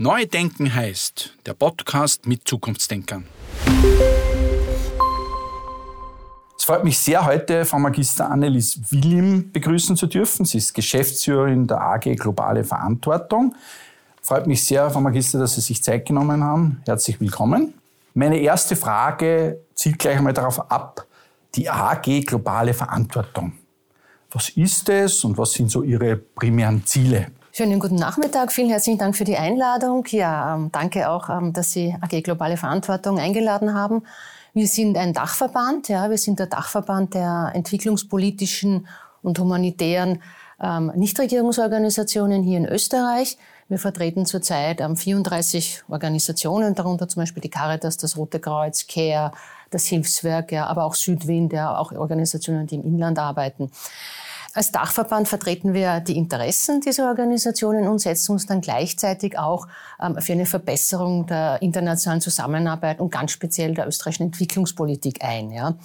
Neu denken heißt der Podcast mit Zukunftsdenkern. Es freut mich sehr, heute Frau Magister Annelies Willim begrüßen zu dürfen. Sie ist Geschäftsführerin der AG Globale Verantwortung. Freut mich sehr, Frau Magister, dass Sie sich Zeit genommen haben. Herzlich willkommen. Meine erste Frage zielt gleich einmal darauf ab, die AG Globale Verantwortung. Was ist es und was sind so Ihre primären Ziele? Schönen guten Nachmittag. Vielen herzlichen Dank für die Einladung. Ja, ähm, danke auch, ähm, dass Sie AG Globale Verantwortung eingeladen haben. Wir sind ein Dachverband. Ja, wir sind der Dachverband der entwicklungspolitischen und humanitären ähm, Nichtregierungsorganisationen hier in Österreich. Wir vertreten zurzeit ähm, 34 Organisationen, darunter zum Beispiel die Caritas, das Rote Kreuz, CARE, das Hilfswerk, ja, aber auch Südwind, ja, auch Organisationen, die im Inland arbeiten. Als Dachverband vertreten wir die Interessen dieser Organisationen und setzen uns dann gleichzeitig auch ähm, für eine Verbesserung der internationalen Zusammenarbeit und ganz speziell der österreichischen Entwicklungspolitik ein. Ja.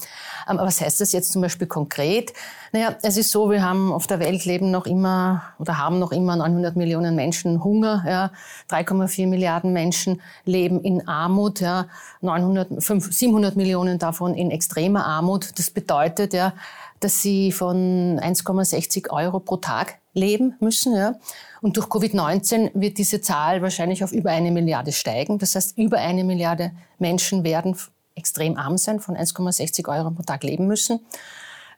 Ähm, was heißt das jetzt zum Beispiel konkret? Naja, es ist so, wir haben auf der Welt leben noch immer oder haben noch immer 900 Millionen Menschen Hunger. Ja. 3,4 Milliarden Menschen leben in Armut. Ja. 900, 5, 700 Millionen davon in extremer Armut. Das bedeutet ja, dass sie von 1,60 Euro pro Tag leben müssen. Ja. Und durch Covid-19 wird diese Zahl wahrscheinlich auf über eine Milliarde steigen. Das heißt, über eine Milliarde Menschen werden extrem arm sein, von 1,60 Euro pro Tag leben müssen.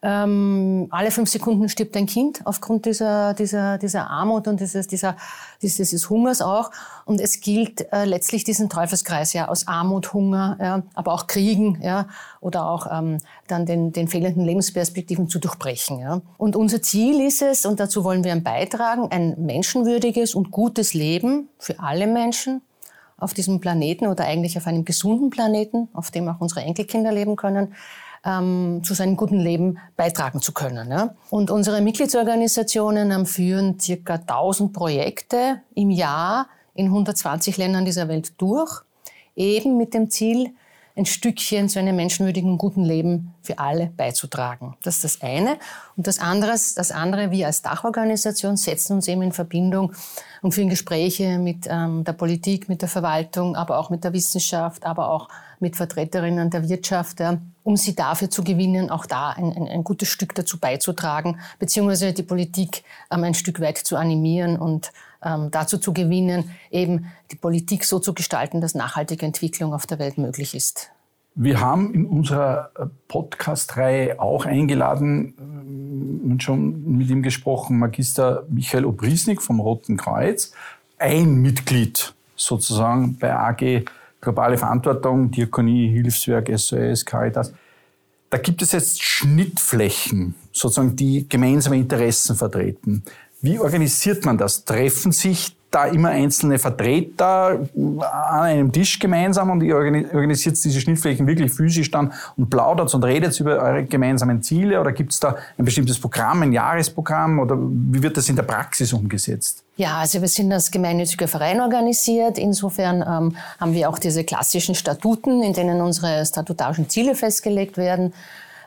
Ähm, alle fünf Sekunden stirbt ein Kind aufgrund dieser, dieser, dieser Armut und dieses, dieser, dieses, dieses Hungers auch. Und es gilt äh, letztlich diesen Teufelskreis ja aus Armut, Hunger, ja, aber auch Kriegen ja, oder auch ähm, dann den, den fehlenden Lebensperspektiven zu durchbrechen. Ja. Und unser Ziel ist es, und dazu wollen wir beitragen, ein menschenwürdiges und gutes Leben für alle Menschen auf diesem Planeten oder eigentlich auf einem gesunden Planeten, auf dem auch unsere Enkelkinder leben können, ähm, zu seinem guten Leben beitragen zu können. Ja. Und unsere Mitgliedsorganisationen führen circa 1000 Projekte im Jahr in 120 Ländern dieser Welt durch, eben mit dem Ziel, ein Stückchen zu einem menschenwürdigen, guten Leben für alle beizutragen. Das ist das eine. Und das andere, das andere wir als Dachorganisation setzen uns eben in Verbindung und führen Gespräche mit ähm, der Politik, mit der Verwaltung, aber auch mit der Wissenschaft, aber auch mit Vertreterinnen der Wirtschaft, ja, um sie dafür zu gewinnen, auch da ein, ein, ein, gutes Stück dazu beizutragen, beziehungsweise die Politik ähm, ein Stück weit zu animieren und ähm, dazu zu gewinnen, eben die Politik so zu gestalten, dass nachhaltige Entwicklung auf der Welt möglich ist. Wir haben in unserer äh, Podcast-Reihe auch eingeladen äh, und schon mit ihm gesprochen, Magister Michael Obrisnik vom Roten Kreuz, ein Mitglied sozusagen bei AG Globale Verantwortung, Diakonie, Hilfswerk, SOS, Caritas. Da gibt es jetzt Schnittflächen, sozusagen, die gemeinsame Interessen vertreten. Wie organisiert man das? Treffen sich da immer einzelne Vertreter an einem Tisch gemeinsam und ihr organisiert diese Schnittflächen wirklich physisch dann und plaudert und redet über eure gemeinsamen Ziele oder gibt es da ein bestimmtes Programm, ein Jahresprogramm oder wie wird das in der Praxis umgesetzt? Ja, also wir sind als gemeinnütziger Verein organisiert. Insofern ähm, haben wir auch diese klassischen Statuten, in denen unsere statutarischen Ziele festgelegt werden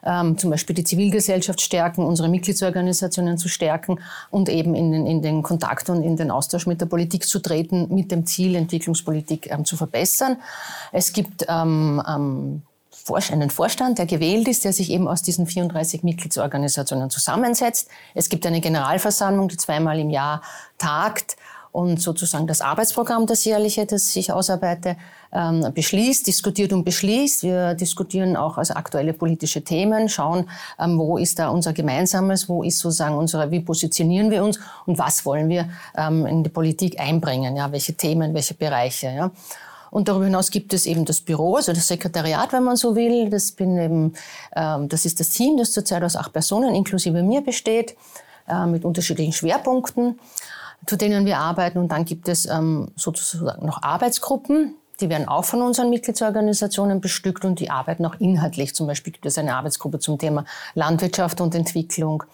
ähm, zum Beispiel die Zivilgesellschaft stärken, unsere Mitgliedsorganisationen zu stärken und eben in den, in den Kontakt und in den Austausch mit der Politik zu treten, mit dem Ziel, Entwicklungspolitik ähm, zu verbessern. Es gibt ähm, ähm, einen Vorstand, der gewählt ist, der sich eben aus diesen 34 Mitgliedsorganisationen zusammensetzt. Es gibt eine Generalversammlung, die zweimal im Jahr tagt und sozusagen das Arbeitsprogramm, das jährliche, das ich ausarbeite, ähm, beschließt, diskutiert und beschließt. Wir diskutieren auch also aktuelle politische Themen, schauen, ähm, wo ist da unser Gemeinsames, wo ist sozusagen unsere, wie positionieren wir uns und was wollen wir ähm, in die Politik einbringen, ja, welche Themen, welche Bereiche, ja. Und darüber hinaus gibt es eben das Büro, also das Sekretariat, wenn man so will. Das bin eben, das ist das Team, das zurzeit aus acht Personen inklusive mir besteht, äh, mit unterschiedlichen Schwerpunkten zu denen wir arbeiten. Und dann gibt es ähm, sozusagen noch Arbeitsgruppen, die werden auch von unseren Mitgliedsorganisationen bestückt und die arbeiten auch inhaltlich. Zum Beispiel gibt es eine Arbeitsgruppe zum Thema Landwirtschaft und Entwicklung,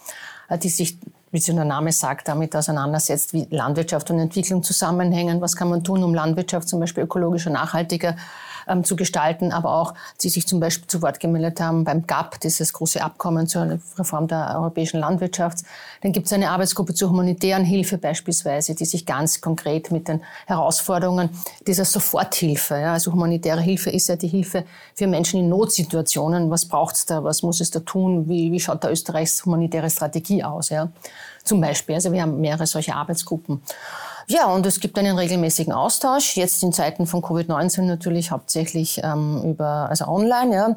äh, die sich, wie schon der Name sagt, damit auseinandersetzt, wie Landwirtschaft und Entwicklung zusammenhängen. Was kann man tun, um Landwirtschaft zum Beispiel ökologischer, nachhaltiger ähm, zu gestalten, aber auch, die sich zum Beispiel zu Wort gemeldet haben beim GAP, dieses große Abkommen zur Reform der europäischen Landwirtschaft. Dann gibt es eine Arbeitsgruppe zur humanitären Hilfe beispielsweise, die sich ganz konkret mit den Herausforderungen dieser Soforthilfe, ja, also humanitäre Hilfe ist ja die Hilfe für Menschen in Notsituationen. Was braucht es da? Was muss es da tun? Wie, wie schaut da Österreichs humanitäre Strategie aus? Ja? Zum Beispiel. Also wir haben mehrere solche Arbeitsgruppen. Ja, und es gibt einen regelmäßigen Austausch. Jetzt in Zeiten von Covid-19 natürlich hauptsächlich ähm, über, also online, ja.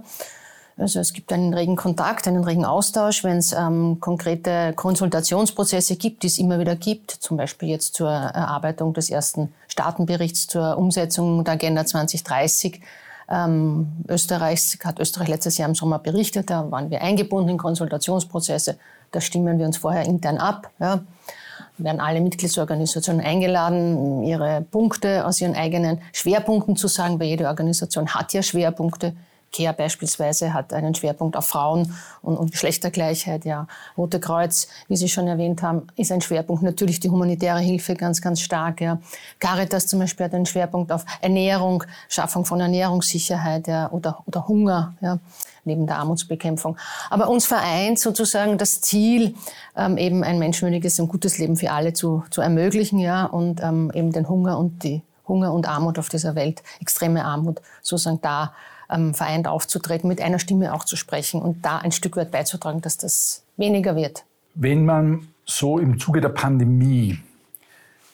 Also es gibt einen regen Kontakt, einen regen Austausch, wenn es ähm, konkrete Konsultationsprozesse gibt, die es immer wieder gibt, zum Beispiel jetzt zur Erarbeitung des ersten Staatenberichts zur Umsetzung der Agenda 2030. Ähm, Österreichs hat Österreich letztes Jahr im Sommer berichtet, da waren wir eingebunden in Konsultationsprozesse, da stimmen wir uns vorher intern ab. Ja werden alle Mitgliedsorganisationen eingeladen, ihre Punkte aus ihren eigenen Schwerpunkten zu sagen, weil jede Organisation hat ja Schwerpunkte. CARE beispielsweise hat einen Schwerpunkt auf Frauen und, und Geschlechtergleichheit. Ja. Rote Kreuz, wie Sie schon erwähnt haben, ist ein Schwerpunkt. Natürlich die humanitäre Hilfe ganz, ganz stark. Ja. Caritas zum Beispiel hat einen Schwerpunkt auf Ernährung, Schaffung von Ernährungssicherheit ja, oder, oder Hunger. Ja neben der Armutsbekämpfung. Aber uns vereint sozusagen das Ziel, ähm, eben ein menschenwürdiges und gutes Leben für alle zu, zu ermöglichen, ja, und ähm, eben den Hunger und die Hunger und Armut auf dieser Welt, extreme Armut, sozusagen da ähm, vereint aufzutreten, mit einer Stimme auch zu sprechen und da ein Stück weit beizutragen, dass das weniger wird. Wenn man so im Zuge der Pandemie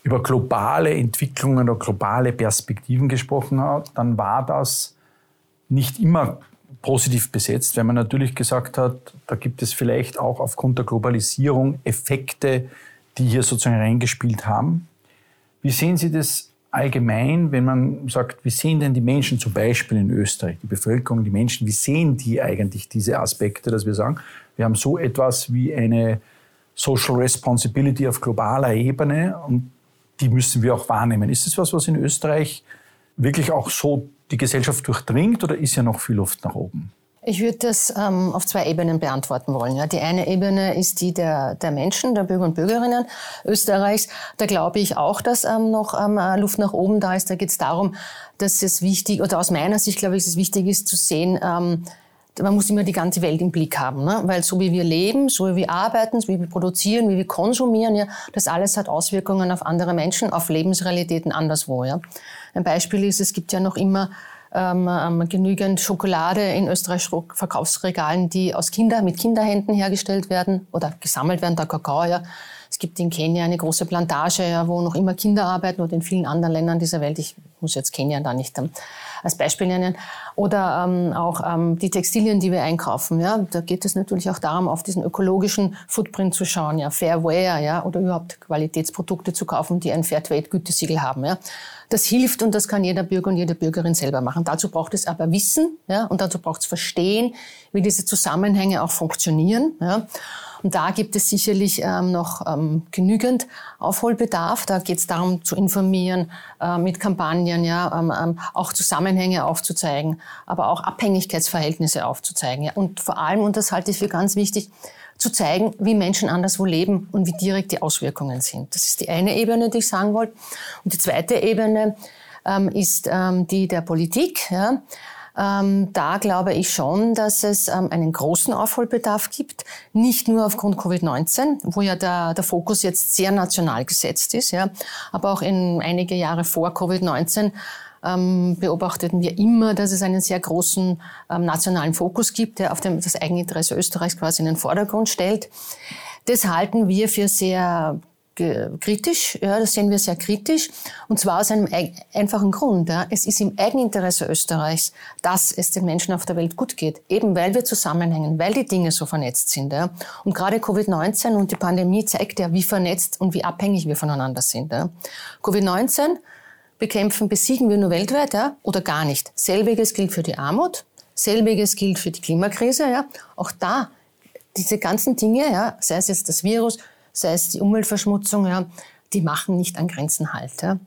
über globale Entwicklungen oder globale Perspektiven gesprochen hat, dann war das nicht immer positiv besetzt, weil man natürlich gesagt hat, da gibt es vielleicht auch aufgrund der Globalisierung Effekte, die hier sozusagen reingespielt haben. Wie sehen Sie das allgemein, wenn man sagt, wie sehen denn die Menschen zum Beispiel in Österreich, die Bevölkerung, die Menschen, wie sehen die eigentlich diese Aspekte, dass wir sagen, wir haben so etwas wie eine Social Responsibility auf globaler Ebene und die müssen wir auch wahrnehmen. Ist das was, was in Österreich wirklich auch so die Gesellschaft durchdringt oder ist ja noch viel Luft nach oben? Ich würde das ähm, auf zwei Ebenen beantworten wollen. Ja. Die eine Ebene ist die der, der Menschen, der Bürger und Bürgerinnen Österreichs. Da glaube ich auch, dass ähm, noch ähm, Luft nach oben da ist. Da geht es darum, dass es wichtig, oder aus meiner Sicht glaube ich, dass es wichtig ist zu sehen, ähm, man muss immer die ganze Welt im Blick haben, ne? weil so wie wir leben, so wie wir arbeiten, so wie wir produzieren, wie wir konsumieren, ja, das alles hat Auswirkungen auf andere Menschen, auf Lebensrealitäten anderswo. Ja. Ein Beispiel ist, es gibt ja noch immer ähm, ähm, genügend Schokolade in Österreich Verkaufsregalen, die aus Kinder, mit Kinderhänden hergestellt werden oder gesammelt werden, der Kakao, ja. Es gibt in Kenia eine große Plantage, ja, wo noch immer Kinder arbeiten oder in vielen anderen Ländern dieser Welt. Ich muss jetzt Kenia da nicht ähm, als Beispiel nennen. Oder ähm, auch ähm, die Textilien, die wir einkaufen. Ja, da geht es natürlich auch darum, auf diesen ökologischen Footprint zu schauen, ja, Fairware, ja, oder überhaupt Qualitätsprodukte zu kaufen, die ein Fairtrade-Gütesiegel haben. Ja. Das hilft und das kann jeder Bürger und jede Bürgerin selber machen. Dazu braucht es aber Wissen, ja, und dazu braucht es Verstehen, wie diese Zusammenhänge auch funktionieren. Ja. Und da gibt es sicherlich ähm, noch ähm, genügend Aufholbedarf. Da geht es darum zu informieren äh, mit Kampagnen, ja, ähm, ähm, auch Zusammenhänge aufzuzeigen, aber auch Abhängigkeitsverhältnisse aufzuzeigen. Ja. Und vor allem, und das halte ich für ganz wichtig, zu zeigen, wie Menschen anderswo leben und wie direkt die Auswirkungen sind. Das ist die eine Ebene, die ich sagen wollte. Und die zweite Ebene ähm, ist ähm, die der Politik. Ja. Ähm, da glaube ich schon, dass es ähm, einen großen Aufholbedarf gibt, nicht nur aufgrund Covid-19, wo ja der, der Fokus jetzt sehr national gesetzt ist, ja, aber auch in einige Jahre vor Covid-19 ähm, beobachteten wir immer, dass es einen sehr großen nationalen Fokus gibt, der auf dem, das Eigeninteresse Österreichs quasi in den Vordergrund stellt. Das halten wir für sehr kritisch, ja, das sehen wir sehr kritisch, und zwar aus einem einfachen Grund. Ja. Es ist im Eigeninteresse Österreichs, dass es den Menschen auf der Welt gut geht, eben weil wir zusammenhängen, weil die Dinge so vernetzt sind. Ja. Und gerade Covid-19 und die Pandemie zeigt ja, wie vernetzt und wie abhängig wir voneinander sind. Ja. Covid-19 bekämpfen, besiegen wir nur weltweit ja, oder gar nicht. Selbiges gilt für die Armut, selbiges gilt für die Klimakrise. Ja. Auch da diese ganzen Dinge, ja, sei es jetzt das Virus, sei es die Umweltverschmutzung, ja, die machen nicht an Grenzen halt. Ja.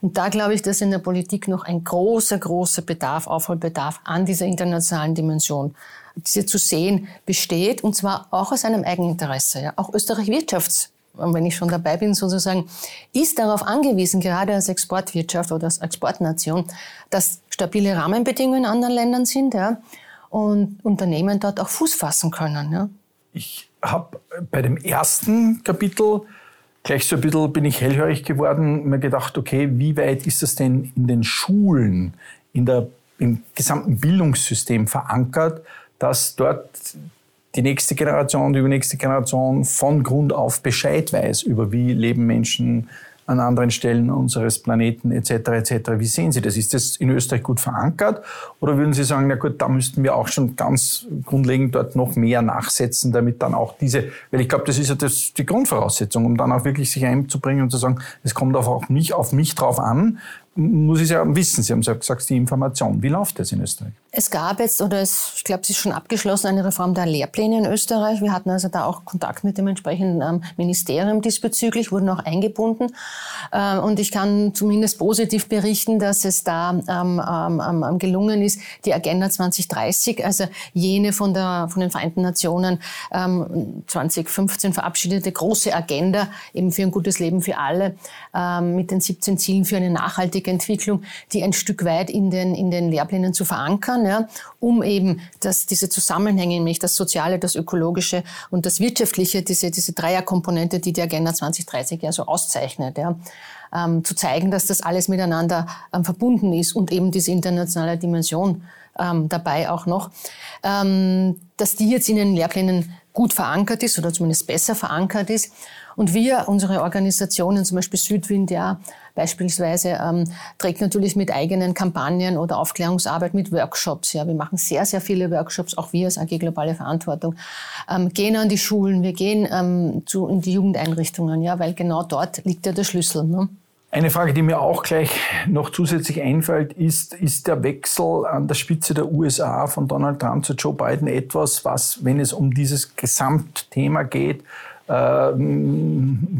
Und da glaube ich, dass in der Politik noch ein großer, großer Bedarf, Aufholbedarf an dieser internationalen Dimension, diese zu sehen, besteht, und zwar auch aus einem Eigeninteresse. Ja. Auch Österreich Wirtschafts wenn ich schon dabei bin sozusagen, ist darauf angewiesen, gerade als Exportwirtschaft oder als Exportnation, dass stabile Rahmenbedingungen in anderen Ländern sind ja, und Unternehmen dort auch Fuß fassen können. Ja. Ich habe bei dem ersten Kapitel gleich so ein bisschen bin ich hellhörig geworden, mir gedacht, okay, wie weit ist das denn in den Schulen, in der, im gesamten Bildungssystem verankert, dass dort die nächste Generation, die übernächste Generation von Grund auf Bescheid weiß über wie leben Menschen an anderen Stellen unseres Planeten etc. etc. Wie sehen Sie das? Ist das in Österreich gut verankert oder würden Sie sagen, na gut, da müssten wir auch schon ganz grundlegend dort noch mehr nachsetzen, damit dann auch diese, weil ich glaube, das ist ja das, die Grundvoraussetzung, um dann auch wirklich sich einzubringen und zu sagen, es kommt auch auf mich, auf mich drauf an, muss ich ja wissen. Sie haben gesagt, die Information. Wie läuft das in Österreich? Es gab jetzt, oder es, ich glaube, es ist schon abgeschlossen, eine Reform der Lehrpläne in Österreich. Wir hatten also da auch Kontakt mit dem entsprechenden ähm, Ministerium diesbezüglich, wurden auch eingebunden. Äh, und ich kann zumindest positiv berichten, dass es da ähm, ähm, ähm gelungen ist, die Agenda 2030, also jene von, der, von den Vereinten Nationen ähm, 2015 verabschiedete große Agenda eben für ein gutes Leben für alle, ähm, mit den 17 Zielen für eine nachhaltige Entwicklung, die ein Stück weit in den, in den Lehrplänen zu verankern ja, um eben dass diese Zusammenhänge, nämlich das Soziale, das Ökologische und das Wirtschaftliche, diese, diese Dreierkomponente, die die Agenda 2030 ja so auszeichnet, ja, ähm, zu zeigen, dass das alles miteinander ähm, verbunden ist und eben diese internationale Dimension ähm, dabei auch noch, ähm, dass die jetzt in den Lehrplänen gut verankert ist oder zumindest besser verankert ist. Und wir, unsere Organisationen, zum Beispiel Südwind, ja, beispielsweise, ähm, trägt natürlich mit eigenen Kampagnen oder Aufklärungsarbeit mit Workshops. Ja, wir machen sehr, sehr viele Workshops, auch wir als AG Globale Verantwortung, ähm, gehen an die Schulen, wir gehen ähm, zu, in die Jugendeinrichtungen, ja, weil genau dort liegt ja der Schlüssel. Ne? Eine Frage, die mir auch gleich noch zusätzlich einfällt, ist, ist der Wechsel an der Spitze der USA von Donald Trump zu Joe Biden etwas, was, wenn es um dieses Gesamtthema geht, äh,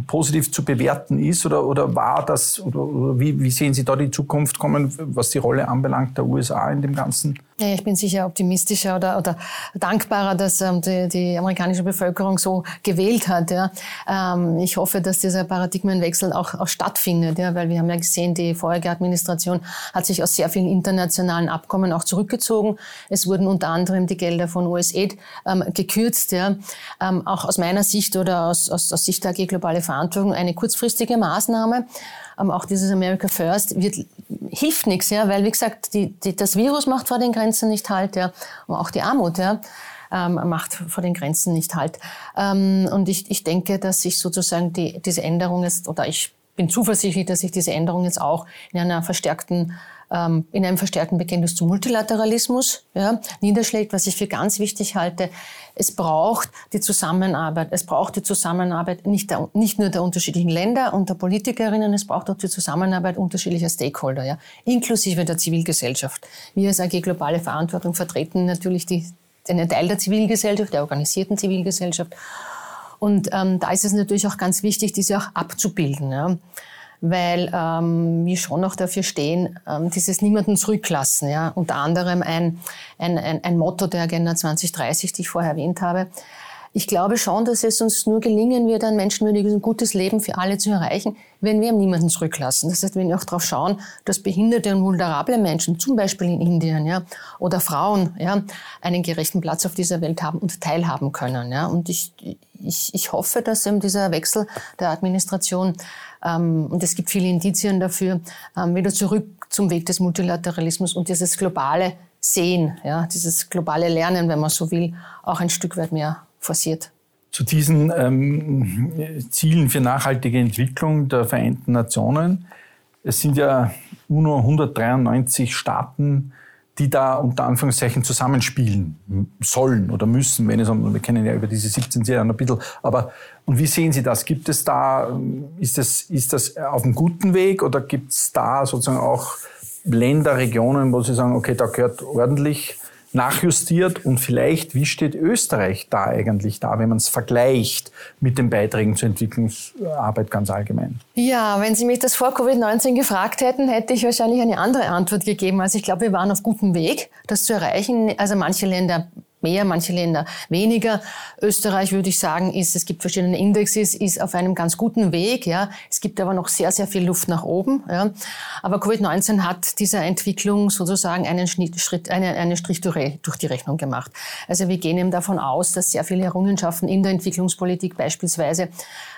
positiv zu bewerten ist oder, oder war das, oder, oder wie, wie, sehen Sie da die Zukunft kommen, was die Rolle anbelangt der USA in dem Ganzen? Ja, ich bin sicher optimistischer oder, oder dankbarer, dass ähm, die, die, amerikanische Bevölkerung so gewählt hat. Ja. Ähm, ich hoffe, dass dieser Paradigmenwechsel auch, auch stattfindet, ja, weil wir haben ja gesehen, die vorherige Administration hat sich aus sehr vielen internationalen Abkommen auch zurückgezogen. Es wurden unter anderem die Gelder von USAID ähm, gekürzt. Ja. Ähm, auch aus meiner Sicht oder aus, aus, aus Sicht der AG Globale Verantwortung eine kurzfristige Maßnahme. Ähm, auch dieses America First wird, hilft nichts, ja, weil wie gesagt, die, die, das Virus macht vor den Grenzen nicht halt, ja, und auch die Armut, ja. Ähm, macht vor den Grenzen nicht halt. Ähm, und ich, ich denke, dass sich sozusagen die, diese Änderung jetzt, oder ich bin zuversichtlich, dass sich diese Änderung jetzt auch in einer verstärkten ähm, in einem verstärkten Bekenntnis zum Multilateralismus ja, niederschlägt, was ich für ganz wichtig halte. Es braucht die Zusammenarbeit. Es braucht die Zusammenarbeit nicht, der, nicht nur der unterschiedlichen Länder und der Politikerinnen, es braucht auch die Zusammenarbeit unterschiedlicher Stakeholder, ja, inklusive der Zivilgesellschaft. Wir als AG Globale Verantwortung vertreten natürlich die, einen Teil der Zivilgesellschaft, der organisierten Zivilgesellschaft. Und ähm, da ist es natürlich auch ganz wichtig, diese auch abzubilden. Ja weil ähm, wir schon noch dafür stehen, ähm, dieses niemanden zurücklassen. Ja? Unter anderem ein, ein, ein, ein Motto der Agenda 2030, die ich vorher erwähnt habe. Ich glaube schon, dass es uns nur gelingen wird, ein menschenwürdiges und gutes Leben für alle zu erreichen, wenn wir niemanden zurücklassen. Das heißt, wenn wir auch darauf schauen, dass behinderte und vulnerable Menschen, zum Beispiel in Indien, ja, oder Frauen, ja, einen gerechten Platz auf dieser Welt haben und teilhaben können. Ja. Und ich, ich, ich hoffe, dass eben dieser Wechsel der Administration und es gibt viele Indizien dafür, ähm, wieder zurück zum Weg des Multilateralismus und dieses globale Sehen, ja, dieses globale Lernen, wenn man so will, auch ein Stück weit mehr forciert. Zu diesen ähm, Zielen für nachhaltige Entwicklung der Vereinten Nationen. Es sind ja UNO 193 Staaten die da unter Anführungszeichen zusammenspielen sollen oder müssen, wenn es um, wir kennen ja über diese 17 Serien ein bisschen, aber und wie sehen Sie das? Gibt es da, ist das, ist das auf einem guten Weg oder gibt es da sozusagen auch Länder, Regionen, wo Sie sagen, okay, da gehört ordentlich nachjustiert und vielleicht, wie steht Österreich da eigentlich da, wenn man es vergleicht mit den Beiträgen zur Entwicklungsarbeit ganz allgemein? Ja, wenn Sie mich das vor Covid-19 gefragt hätten, hätte ich wahrscheinlich eine andere Antwort gegeben. Also ich glaube, wir waren auf gutem Weg, das zu erreichen. Also manche Länder mehr, manche Länder weniger. Österreich, würde ich sagen, ist, es gibt verschiedene Indexes, ist auf einem ganz guten Weg. Ja. Es gibt aber noch sehr, sehr viel Luft nach oben. Ja. Aber Covid-19 hat dieser Entwicklung sozusagen einen, Schritt, einen, einen Strich durch die Rechnung gemacht. Also wir gehen eben davon aus, dass sehr viele Errungenschaften in der Entwicklungspolitik beispielsweise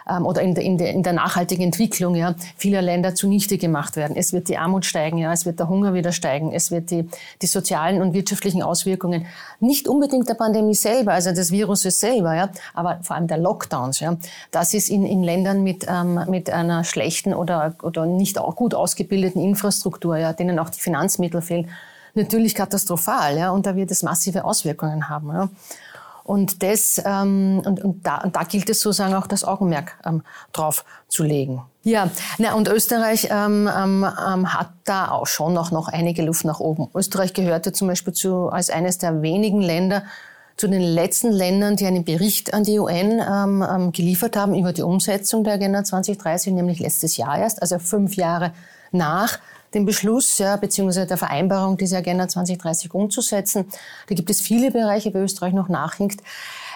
ähm, oder in der, in, der, in der nachhaltigen Entwicklung ja, vieler Länder zunichte gemacht werden. Es wird die Armut steigen, ja, es wird der Hunger wieder steigen, es wird die, die sozialen und wirtschaftlichen Auswirkungen nicht unbedingt der Pandemie selber, also des Viruses selber, ja, aber vor allem der Lockdowns. Ja, das ist in, in Ländern mit, ähm, mit einer schlechten oder, oder nicht auch gut ausgebildeten Infrastruktur, ja, denen auch die Finanzmittel fehlen, natürlich katastrophal. Ja, und da wird es massive Auswirkungen haben. Ja. Und, das, ähm, und, und, da, und da gilt es sozusagen auch das Augenmerk ähm, drauf zu legen. Ja, na, und Österreich ähm, ähm, ähm, hat da auch schon noch, noch einige Luft nach oben. Österreich gehörte zum Beispiel zu, als eines der wenigen Länder zu den letzten Ländern, die einen Bericht an die UN ähm, ähm, geliefert haben über die Umsetzung der Agenda 2030, nämlich letztes Jahr erst, also fünf Jahre nach den Beschluss ja, beziehungsweise der Vereinbarung, diese Agenda 2030 umzusetzen. Da gibt es viele Bereiche, wo Österreich noch nachhinkt.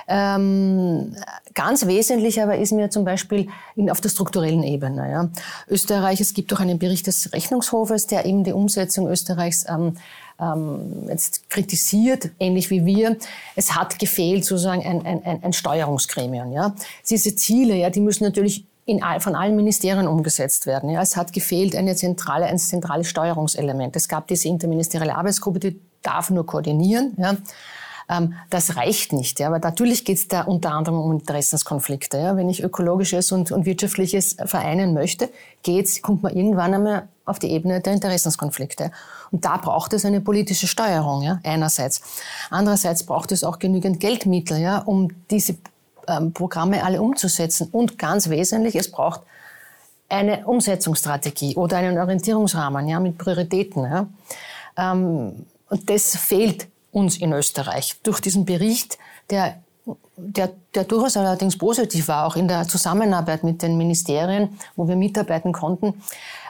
Ähm, ganz wesentlich aber ist mir zum Beispiel in, auf der strukturellen Ebene. Ja. Österreich, es gibt auch einen Bericht des Rechnungshofes, der eben die Umsetzung Österreichs ähm, ähm, jetzt kritisiert, ähnlich wie wir. Es hat gefehlt sozusagen ein, ein, ein Steuerungsgremium. Ja. Diese Ziele, ja, die müssen natürlich in, von allen Ministerien umgesetzt werden. Ja, es hat gefehlt eine zentrale, ein zentrales Steuerungselement. Es gab diese interministerielle Arbeitsgruppe, die darf nur koordinieren. Ja. Ähm, das reicht nicht. Ja. Aber natürlich geht es da unter anderem um Interessenskonflikte. Ja. Wenn ich ökologisches und, und wirtschaftliches vereinen möchte, geht's, kommt man irgendwann einmal auf die Ebene der Interessenskonflikte. Und da braucht es eine politische Steuerung, ja, einerseits. Andererseits braucht es auch genügend Geldmittel, ja, um diese ähm, Programme alle umzusetzen. Und ganz wesentlich, es braucht eine Umsetzungsstrategie oder einen Orientierungsrahmen ja, mit Prioritäten. Ja. Ähm, und das fehlt uns in Österreich durch diesen Bericht, der, der, der durchaus allerdings positiv war, auch in der Zusammenarbeit mit den Ministerien, wo wir mitarbeiten konnten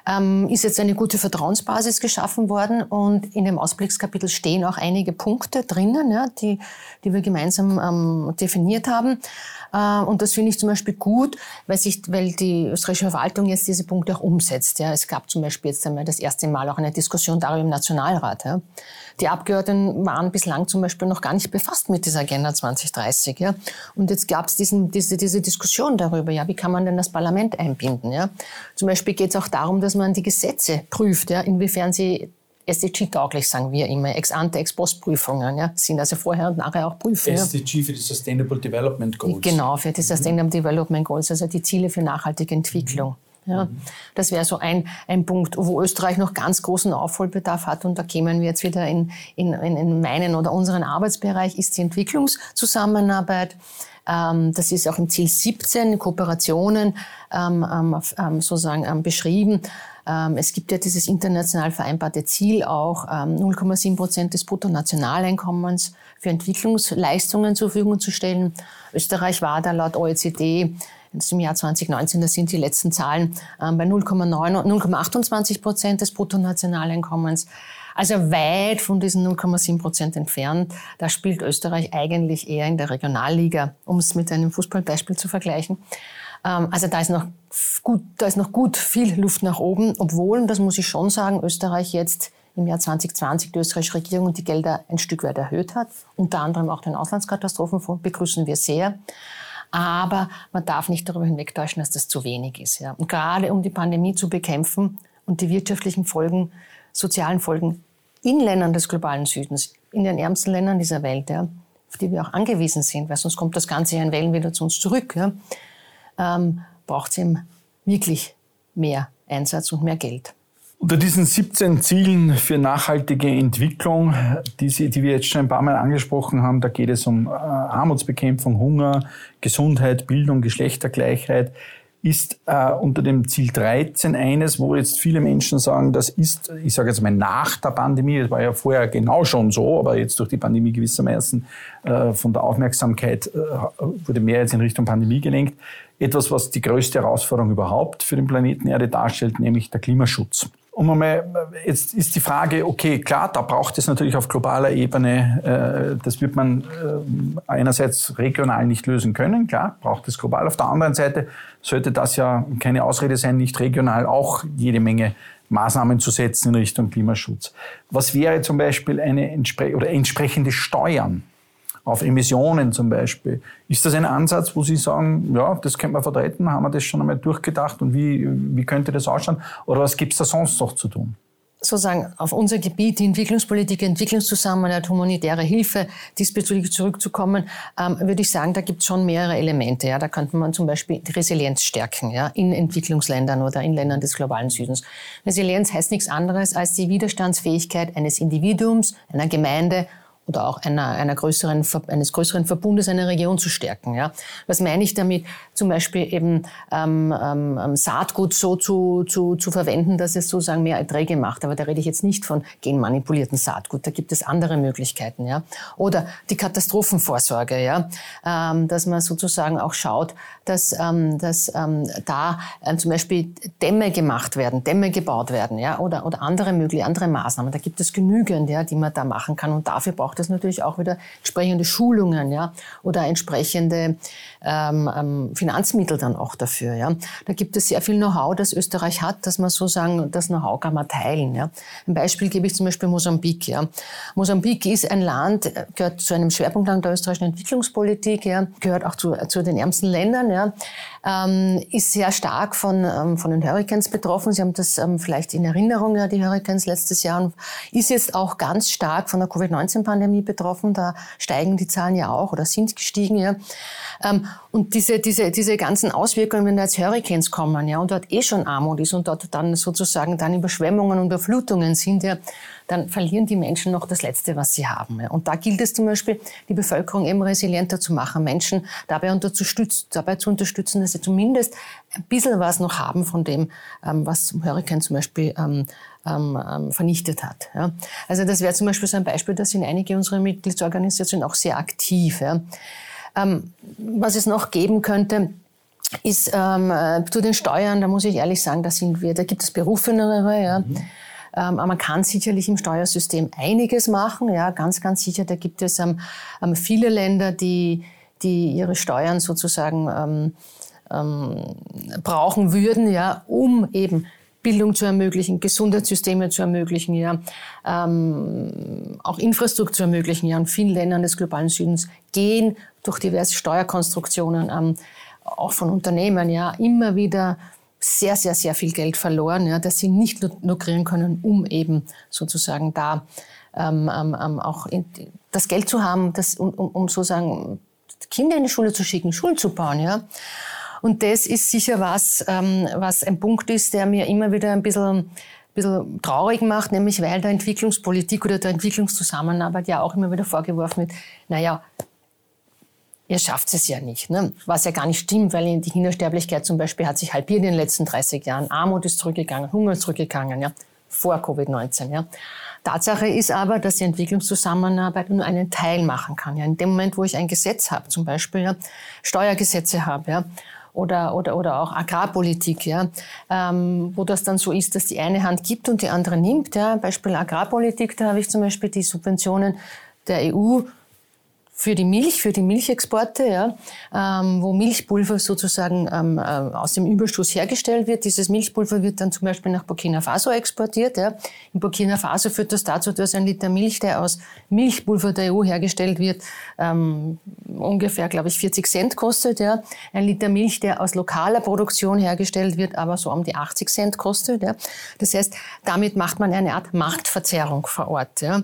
ähm, ist jetzt eine gute Vertrauensbasis geschaffen worden und in dem Ausblickskapitel stehen auch einige Punkte drinnen, ja, die, die wir gemeinsam ähm, definiert haben. Äh, und das finde ich zum Beispiel gut, weil, sich, weil die österreichische Verwaltung jetzt diese Punkte auch umsetzt. Ja. Es gab zum Beispiel jetzt einmal das erste Mal auch eine Diskussion darüber im Nationalrat. Ja. Die Abgeordneten waren bislang zum Beispiel noch gar nicht befasst mit dieser Agenda 2030. Ja. Und jetzt gab es diese, diese Diskussion darüber, ja, wie kann man denn das Parlament einbinden. Ja. Zum Beispiel geht es auch darum, dass man die Gesetze prüft, ja, inwiefern sie SDG-tauglich, sagen wir immer, Ex-ante, Ex-post-Prüfungen, ja, sind also vorher und nachher auch Prüfungen. SDG für die Sustainable Development Goals. Genau, für die Sustainable mhm. Development Goals, also die Ziele für nachhaltige Entwicklung. Mhm. Ja, das wäre so ein, ein Punkt, wo Österreich noch ganz großen Aufholbedarf hat. Und da kämen wir jetzt wieder in, in, in meinen oder unseren Arbeitsbereich, ist die Entwicklungszusammenarbeit. Ähm, das ist auch im Ziel 17, Kooperationen ähm, ähm, sozusagen beschrieben. Ähm, es gibt ja dieses international vereinbarte Ziel auch, 0,7 Prozent des Bruttonationaleinkommens für Entwicklungsleistungen zur Verfügung zu stellen. Österreich war da laut OECD im Jahr 2019, das sind die letzten Zahlen, ähm, bei 0,28 Prozent des Bruttonationaleinkommens. Also weit von diesen 0,7 Prozent entfernt. Da spielt Österreich eigentlich eher in der Regionalliga, um es mit einem Fußballbeispiel zu vergleichen. Ähm, also da ist noch gut, da ist noch gut viel Luft nach oben, obwohl, das muss ich schon sagen, Österreich jetzt im Jahr 2020 die österreichische Regierung die Gelder ein Stück weit erhöht hat. Unter anderem auch den Auslandskatastrophenfonds begrüßen wir sehr. Aber man darf nicht darüber hinwegtäuschen, dass das zu wenig ist. Ja. Und gerade um die Pandemie zu bekämpfen und die wirtschaftlichen Folgen, sozialen Folgen in Ländern des globalen Südens, in den ärmsten Ländern dieser Welt, ja, auf die wir auch angewiesen sind, weil sonst kommt das Ganze ja in Wellen wieder zu uns zurück, ja, ähm, braucht es eben wirklich mehr Einsatz und mehr Geld. Unter diesen 17 Zielen für nachhaltige Entwicklung, die, Sie, die wir jetzt schon ein paar Mal angesprochen haben, da geht es um äh, Armutsbekämpfung, Hunger, Gesundheit, Bildung, Geschlechtergleichheit, ist äh, unter dem Ziel 13 eines, wo jetzt viele Menschen sagen, das ist, ich sage jetzt mal nach der Pandemie, das war ja vorher genau schon so, aber jetzt durch die Pandemie gewissermaßen äh, von der Aufmerksamkeit äh, wurde mehr jetzt in Richtung Pandemie gelenkt, etwas, was die größte Herausforderung überhaupt für den Planeten Erde darstellt, nämlich der Klimaschutz. Um einmal, jetzt ist die Frage, okay, klar, da braucht es natürlich auf globaler Ebene, äh, das wird man äh, einerseits regional nicht lösen können, klar, braucht es global. Auf der anderen Seite sollte das ja keine Ausrede sein, nicht regional auch jede Menge Maßnahmen zu setzen in Richtung Klimaschutz. Was wäre zum Beispiel eine entspre oder entsprechende Steuern? Auf Emissionen zum Beispiel. Ist das ein Ansatz, wo Sie sagen, ja, das könnte man vertreten, haben wir das schon einmal durchgedacht und wie, wie könnte das ausschauen? Oder was gibt es da sonst noch zu tun? sozusagen auf unser Gebiet, die Entwicklungspolitik, Entwicklungszusammenarbeit, humanitäre Hilfe, diesbezüglich zurückzukommen, ähm, würde ich sagen, da gibt es schon mehrere Elemente. Ja. Da könnte man zum Beispiel die Resilienz stärken ja, in Entwicklungsländern oder in Ländern des globalen Südens. Resilienz heißt nichts anderes als die Widerstandsfähigkeit eines Individuums, einer Gemeinde oder auch einer, einer größeren, eines größeren Verbundes einer Region zu stärken. Ja. Was meine ich damit? Zum Beispiel eben ähm, ähm, Saatgut so zu, zu, zu verwenden, dass es sozusagen mehr Erträge macht. Aber da rede ich jetzt nicht von genmanipulierten Saatgut. Da gibt es andere Möglichkeiten. Ja. Oder die Katastrophenvorsorge, ja. Ähm, dass man sozusagen auch schaut, dass, ähm, dass ähm, da äh, zum Beispiel Dämme gemacht werden, Dämme gebaut werden, ja. Oder, oder andere mögliche, andere Maßnahmen. Da gibt es genügend, ja, die man da machen kann. Und dafür braucht braucht es natürlich auch wieder entsprechende Schulungen, ja, oder entsprechende ähm, ähm, Finanzmittel dann auch dafür, ja. Da gibt es sehr viel Know-how, das Österreich hat, dass man sozusagen das Know-how kann man teilen, ja. Ein Beispiel gebe ich zum Beispiel Mosambik, ja. Mosambik ist ein Land, äh, gehört zu einem Schwerpunktland der österreichischen Entwicklungspolitik, ja, gehört auch zu, zu den ärmsten Ländern, ja, ähm, ist sehr stark von, ähm, von den Hurricanes betroffen. Sie haben das ähm, vielleicht in Erinnerung, ja, die Hurricanes letztes Jahr und ist jetzt auch ganz stark von der Covid-19-Pandemie Pandemie betroffen. Da steigen die Zahlen ja auch oder sind gestiegen. Ja. Ähm, und diese, diese, diese ganzen Auswirkungen, wenn da jetzt Hurricanes kommen, ja, und dort eh schon Armut ist und dort dann sozusagen dann Überschwemmungen und Überflutungen sind, ja, dann verlieren die Menschen noch das Letzte, was sie haben. Und da gilt es zum Beispiel, die Bevölkerung eben resilienter zu machen, Menschen dabei, dabei zu unterstützen, dass sie zumindest ein bisschen was noch haben von dem, ähm, was Hurricane zum Beispiel ähm, ähm, vernichtet hat. Also das wäre zum Beispiel so ein Beispiel, da sind einige unserer Mitgliedsorganisationen auch sehr aktiv. Was es noch geben könnte, ist ähm, äh, zu den Steuern, da muss ich ehrlich sagen, da sind wir, da gibt es berufenere, ja. Mhm. Ähm, aber man kann sicherlich im Steuersystem einiges machen, ja, ganz, ganz sicher. Da gibt es ähm, ähm viele Länder, die, die ihre Steuern sozusagen ähm, ähm, brauchen würden, ja, um eben Bildung zu ermöglichen, Gesundheitssysteme zu ermöglichen, ja, ähm, auch Infrastruktur zu ermöglichen. Ja, in vielen Ländern des globalen Südens gehen durch diverse Steuerkonstruktionen, ähm, auch von Unternehmen, ja, immer wieder sehr, sehr, sehr viel Geld verloren, ja, das sie nicht lukrieren können, um eben sozusagen da ähm, ähm, ähm auch in, das Geld zu haben, das, um, um sozusagen Kinder in die Schule zu schicken, Schulen zu bauen, ja. Und das ist sicher was, ähm, was ein Punkt ist, der mir immer wieder ein bisschen bisschen traurig macht, nämlich weil der Entwicklungspolitik oder der Entwicklungszusammenarbeit ja auch immer wieder vorgeworfen wird, naja, ihr schafft es ja nicht. Ne? Was ja gar nicht stimmt, weil die Kindersterblichkeit zum Beispiel hat sich halbiert in den letzten 30 Jahren. Armut ist zurückgegangen, Hunger ist zurückgegangen, ja, vor Covid-19. Ja. Tatsache ist aber, dass die Entwicklungszusammenarbeit nur einen Teil machen kann. Ja. In dem Moment, wo ich ein Gesetz habe, zum Beispiel ja, Steuergesetze habe, ja, oder, oder, oder auch Agrarpolitik, ja, ähm, wo das dann so ist, dass die eine Hand gibt und die andere nimmt. Ja. Beispiel Agrarpolitik, da habe ich zum Beispiel die Subventionen der EU für die Milch, für die Milchexporte, ja, ähm, wo Milchpulver sozusagen ähm, äh, aus dem Überschuss hergestellt wird. Dieses Milchpulver wird dann zum Beispiel nach Burkina Faso exportiert. Ja. In Burkina Faso führt das dazu, dass ein Liter Milch, der aus Milchpulver der EU hergestellt wird, ähm, ungefähr, glaube ich, 40 Cent kostet. Ja. Ein Liter Milch, der aus lokaler Produktion hergestellt wird, aber so um die 80 Cent kostet. Ja. Das heißt, damit macht man eine Art Marktverzerrung vor Ort. Ja.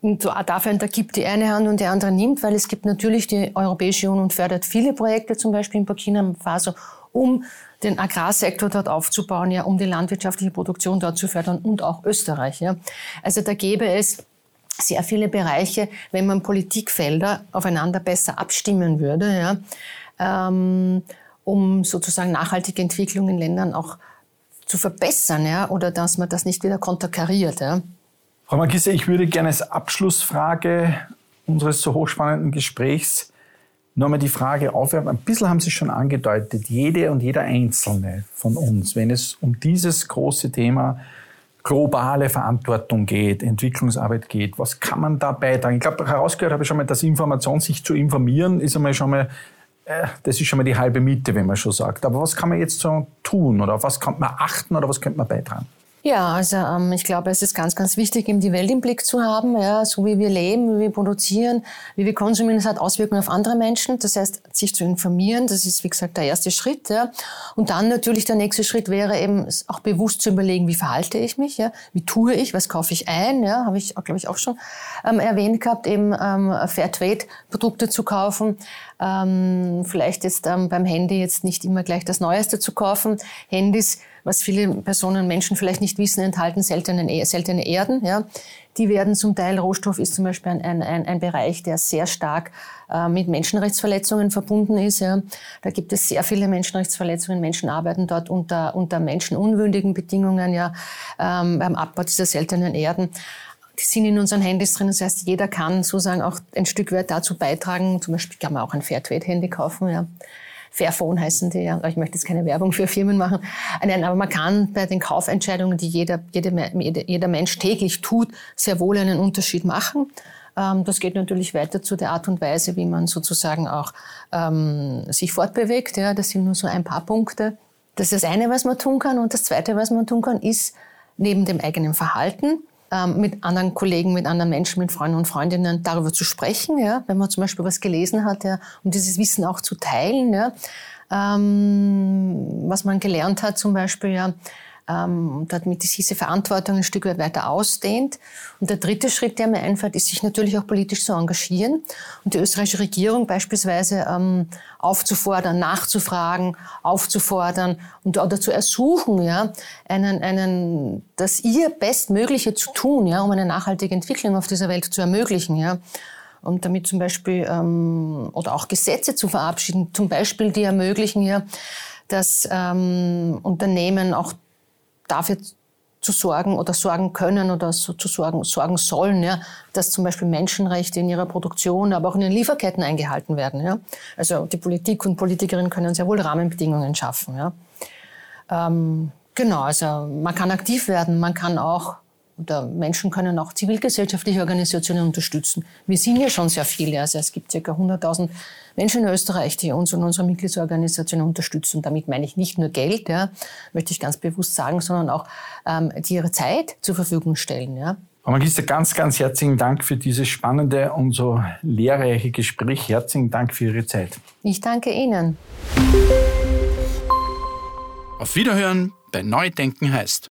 Und dafür da gibt die eine Hand und die andere nimmt weil es gibt natürlich die Europäische Union fördert viele Projekte, zum Beispiel in Burkina Faso, um den Agrarsektor dort aufzubauen, ja, um die landwirtschaftliche Produktion dort zu fördern und auch Österreich. Ja. Also da gäbe es sehr viele Bereiche, wenn man Politikfelder aufeinander besser abstimmen würde, ja, ähm, um sozusagen nachhaltige Entwicklung in Ländern auch zu verbessern, ja, oder dass man das nicht wieder konterkariert. Ja. Frau Magisse, ich würde gerne als Abschlussfrage unseres so hochspannenden Gesprächs nochmal die Frage aufwerfen. Ein bisschen haben Sie schon angedeutet, jede und jeder Einzelne von uns, wenn es um dieses große Thema globale Verantwortung geht, Entwicklungsarbeit geht, was kann man da beitragen? Ich glaube, herausgehört habe ich schon mal, dass Information, sich zu informieren, ist einmal schon mal, äh, das ist schon mal die halbe Miete, wenn man schon sagt. Aber was kann man jetzt so tun oder auf was kann man achten oder was könnte man beitragen? Ja, also ähm, ich glaube, es ist ganz, ganz wichtig, eben die Welt im Blick zu haben, ja, so wie wir leben, wie wir produzieren, wie wir konsumieren, das hat Auswirkungen auf andere Menschen. Das heißt, sich zu informieren, das ist, wie gesagt, der erste Schritt. Ja. Und dann natürlich der nächste Schritt wäre eben auch bewusst zu überlegen, wie verhalte ich mich, ja, wie tue ich, was kaufe ich ein, ja, habe ich, glaube ich, auch schon ähm, erwähnt gehabt, eben ähm, Fairtrade-Produkte zu kaufen. Ähm, vielleicht ist ähm, beim Handy jetzt nicht immer gleich das Neueste zu kaufen. Handys was viele Personen, Menschen vielleicht nicht wissen, enthalten seltene, seltene Erden. Ja. Die werden zum Teil, Rohstoff ist zum Beispiel ein, ein, ein Bereich, der sehr stark äh, mit Menschenrechtsverletzungen verbunden ist. Ja. Da gibt es sehr viele Menschenrechtsverletzungen. Menschen arbeiten dort unter, unter menschenunwürdigen Bedingungen ja, ähm, beim Abbau dieser seltenen Erden die sind in unseren Handys drin. Das heißt, jeder kann sozusagen auch ein Stück weit dazu beitragen. Zum Beispiel kann man auch ein Fairtrade-Handy kaufen. Ja. Fairphone heißen die ja. Ich möchte jetzt keine Werbung für Firmen machen. Nein, aber man kann bei den Kaufentscheidungen, die jeder, jeder, jeder Mensch täglich tut, sehr wohl einen Unterschied machen. Ähm, das geht natürlich weiter zu der Art und Weise, wie man sozusagen auch ähm, sich fortbewegt. Ja, das sind nur so ein paar Punkte. Das ist das eine, was man tun kann. Und das zweite, was man tun kann, ist neben dem eigenen Verhalten mit anderen Kollegen, mit anderen Menschen, mit Freunden und Freundinnen darüber zu sprechen, ja, wenn man zum Beispiel was gelesen hat, ja, um dieses Wissen auch zu teilen, ja, ähm, was man gelernt hat zum Beispiel, ja, ähm, damit diese Verantwortung ein Stück weit weiter ausdehnt. Und der dritte Schritt, der mir einfällt, ist, sich natürlich auch politisch zu engagieren und die österreichische Regierung beispielsweise ähm, aufzufordern, nachzufragen, aufzufordern und oder zu ersuchen, ja, einen, einen, das ihr Bestmögliche zu tun, ja, um eine nachhaltige Entwicklung auf dieser Welt zu ermöglichen, ja und damit zum Beispiel ähm, oder auch Gesetze zu verabschieden, zum Beispiel die ermöglichen ja, dass ähm, Unternehmen auch dafür zu sorgen oder sorgen können oder so zu sorgen, sorgen sollen, ja, dass zum Beispiel Menschenrechte in ihrer Produktion, aber auch in den Lieferketten eingehalten werden. Ja. Also die Politik und Politikerinnen können sehr wohl Rahmenbedingungen schaffen. Ja. Ähm, genau, also man kann aktiv werden, man kann auch oder Menschen können auch zivilgesellschaftliche Organisationen unterstützen. Wir sind ja schon sehr viele. Also es gibt ca. 100.000 Menschen in Österreich, die uns und unsere Mitgliedsorganisationen unterstützen. damit meine ich nicht nur Geld, ja, möchte ich ganz bewusst sagen, sondern auch ähm, die ihre Zeit zur Verfügung stellen. Ja. Frau Magister, ganz, ganz herzlichen Dank für dieses spannende und so lehrreiche Gespräch. Herzlichen Dank für Ihre Zeit. Ich danke Ihnen. Auf Wiederhören bei Neudenken heißt.